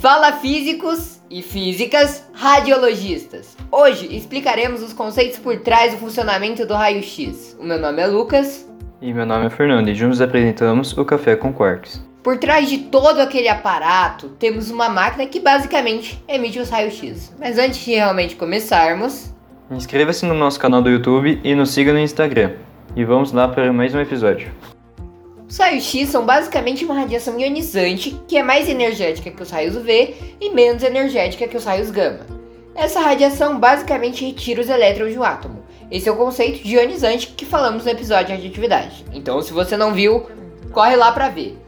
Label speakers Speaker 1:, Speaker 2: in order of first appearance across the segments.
Speaker 1: Fala físicos e físicas radiologistas. Hoje explicaremos os conceitos por trás do funcionamento do raio-x. O meu nome é Lucas.
Speaker 2: E meu nome é Fernando e juntos apresentamos o Café com Quarks.
Speaker 1: Por trás de todo aquele aparato, temos uma máquina que basicamente emite os raios-x. Mas antes de realmente começarmos,
Speaker 2: inscreva-se no nosso canal do YouTube e nos siga no Instagram. E vamos lá para mais um episódio.
Speaker 1: Os raios-x são basicamente uma radiação ionizante que é mais energética que os raios UV e menos energética que os raios gama. Essa radiação basicamente retira os elétrons de um átomo. Esse é o conceito de ionizante que falamos no episódio de radioatividade. Então, se você não viu, corre lá para ver.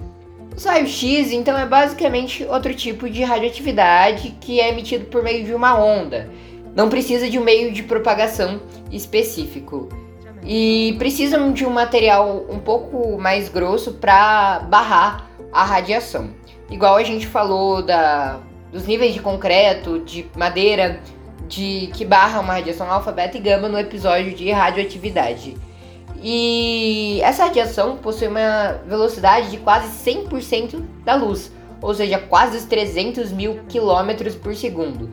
Speaker 1: Os raios-x, então, é basicamente outro tipo de radioatividade que é emitido por meio de uma onda. Não precisa de um meio de propagação específico e precisam de um material um pouco mais grosso para barrar a radiação. Igual a gente falou da, dos níveis de concreto, de madeira, de que barra uma radiação alfa, beta e gama no episódio de radioatividade. E essa radiação possui uma velocidade de quase 100% da luz, ou seja, quase os 300 mil quilômetros por segundo.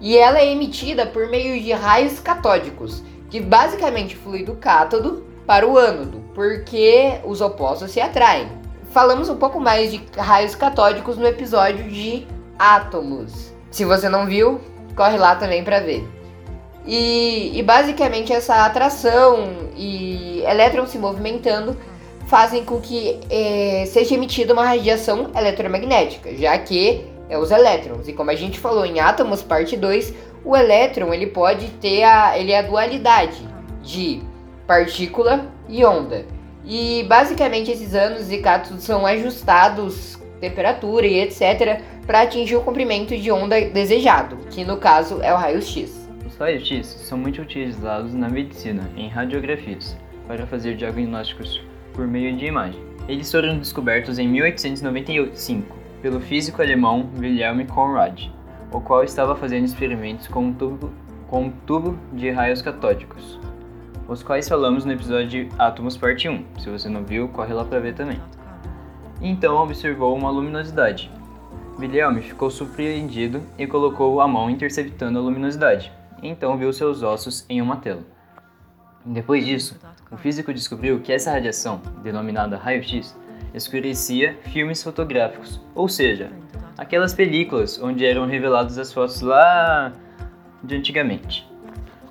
Speaker 1: E ela é emitida por meio de raios catódicos, que basicamente flui do cátodo para o ânodo, porque os opostos se atraem. Falamos um pouco mais de raios catódicos no episódio de átomos. Se você não viu, corre lá também para ver. E, e, basicamente essa atração e elétrons se movimentando fazem com que é, seja emitida uma radiação eletromagnética, já que é os elétrons. E como a gente falou em átomos, parte 2, o elétron ele pode ter a, ele é a dualidade de partícula e onda. E basicamente esses anos e cátodos são ajustados, temperatura e etc, para atingir o comprimento de onda desejado, que no caso é o raio-x.
Speaker 2: Os raios-x são muito utilizados na medicina, em radiografias, para fazer diagnósticos por meio de imagem. Eles foram descobertos em 1895 pelo físico alemão Wilhelm Conrad o qual estava fazendo experimentos com um tubo, com um tubo de raios catódicos, os quais falamos no episódio de Átomos Parte 1. Se você não viu, corre lá para ver também. Então observou uma luminosidade. Wilhelm ficou surpreendido e colocou a mão interceptando a luminosidade. Então viu seus ossos em uma tela. Depois disso, o físico descobriu que essa radiação, denominada raio-x, escurecia filmes fotográficos, ou seja, aquelas películas onde eram reveladas as fotos lá de antigamente.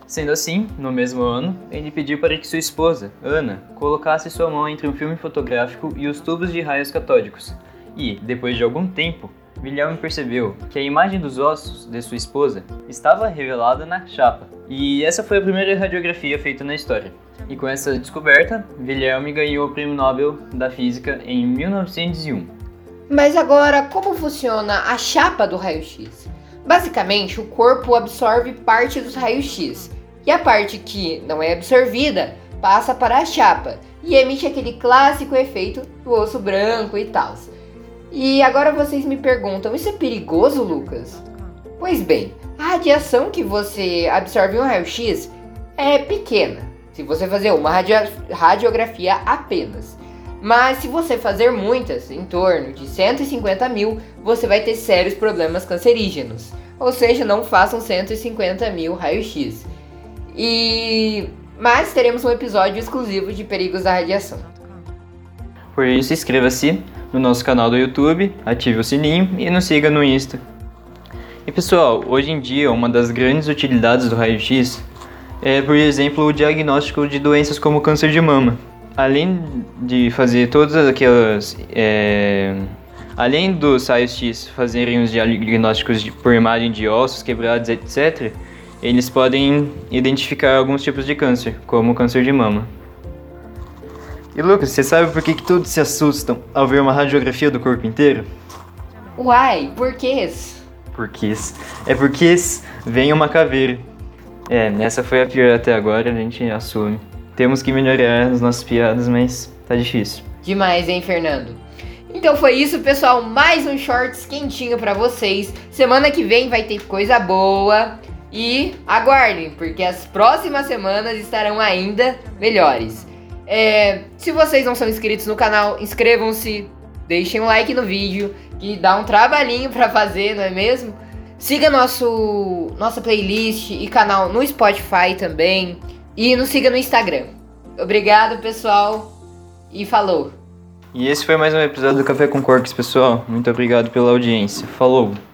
Speaker 2: Sendo assim, no mesmo ano, ele pediu para que sua esposa, Ana, colocasse sua mão entre um filme fotográfico e os tubos de raios catódicos. E, depois de algum tempo, William percebeu que a imagem dos ossos de sua esposa estava revelada na chapa. E essa foi a primeira radiografia feita na história. E com essa descoberta, Wilhelm ganhou o Prêmio Nobel da Física em 1901.
Speaker 1: Mas agora, como funciona a chapa do raio-x? Basicamente, o corpo absorve parte dos raios-x e a parte que não é absorvida passa para a chapa e emite aquele clássico efeito do osso branco e tal. E agora vocês me perguntam: isso é perigoso, Lucas? Pois bem, a radiação que você absorve em um raio-x é pequena, se você fazer uma radiografia apenas. Mas se você fazer muitas, em torno de 150 mil, você vai ter sérios problemas cancerígenos. Ou seja, não façam 150 mil raio-x. E mas teremos um episódio exclusivo de perigos da radiação.
Speaker 2: Por isso, inscreva-se no nosso canal do YouTube, ative o sininho e nos siga no Insta. E pessoal, hoje em dia uma das grandes utilidades do raio-x é, por exemplo, o diagnóstico de doenças como câncer de mama além de fazer todas aquelas. É, além dos raios-x fazerem os diagnósticos de, por imagem de ossos quebrados, etc., eles podem identificar alguns tipos de câncer, como o câncer de mama. E Lucas, você sabe por que, que todos se assustam ao ver uma radiografia do corpo inteiro?
Speaker 1: Uai, por quê?
Speaker 2: Porque é porque vem uma caveira. É, nessa foi a pior até agora, a gente assume. Temos que melhorar as nossas piadas, mas tá difícil.
Speaker 1: Demais, hein, Fernando? Então foi isso, pessoal. Mais um shorts quentinho para vocês. Semana que vem vai ter coisa boa. E aguardem, porque as próximas semanas estarão ainda melhores. É, se vocês não são inscritos no canal, inscrevam-se, deixem um like no vídeo, que dá um trabalhinho pra fazer, não é mesmo? Siga nosso nossa playlist e canal no Spotify também e nos siga no Instagram. Obrigado, pessoal, e falou.
Speaker 2: E esse foi mais um episódio do Café com Corks, pessoal. Muito obrigado pela audiência. Falou!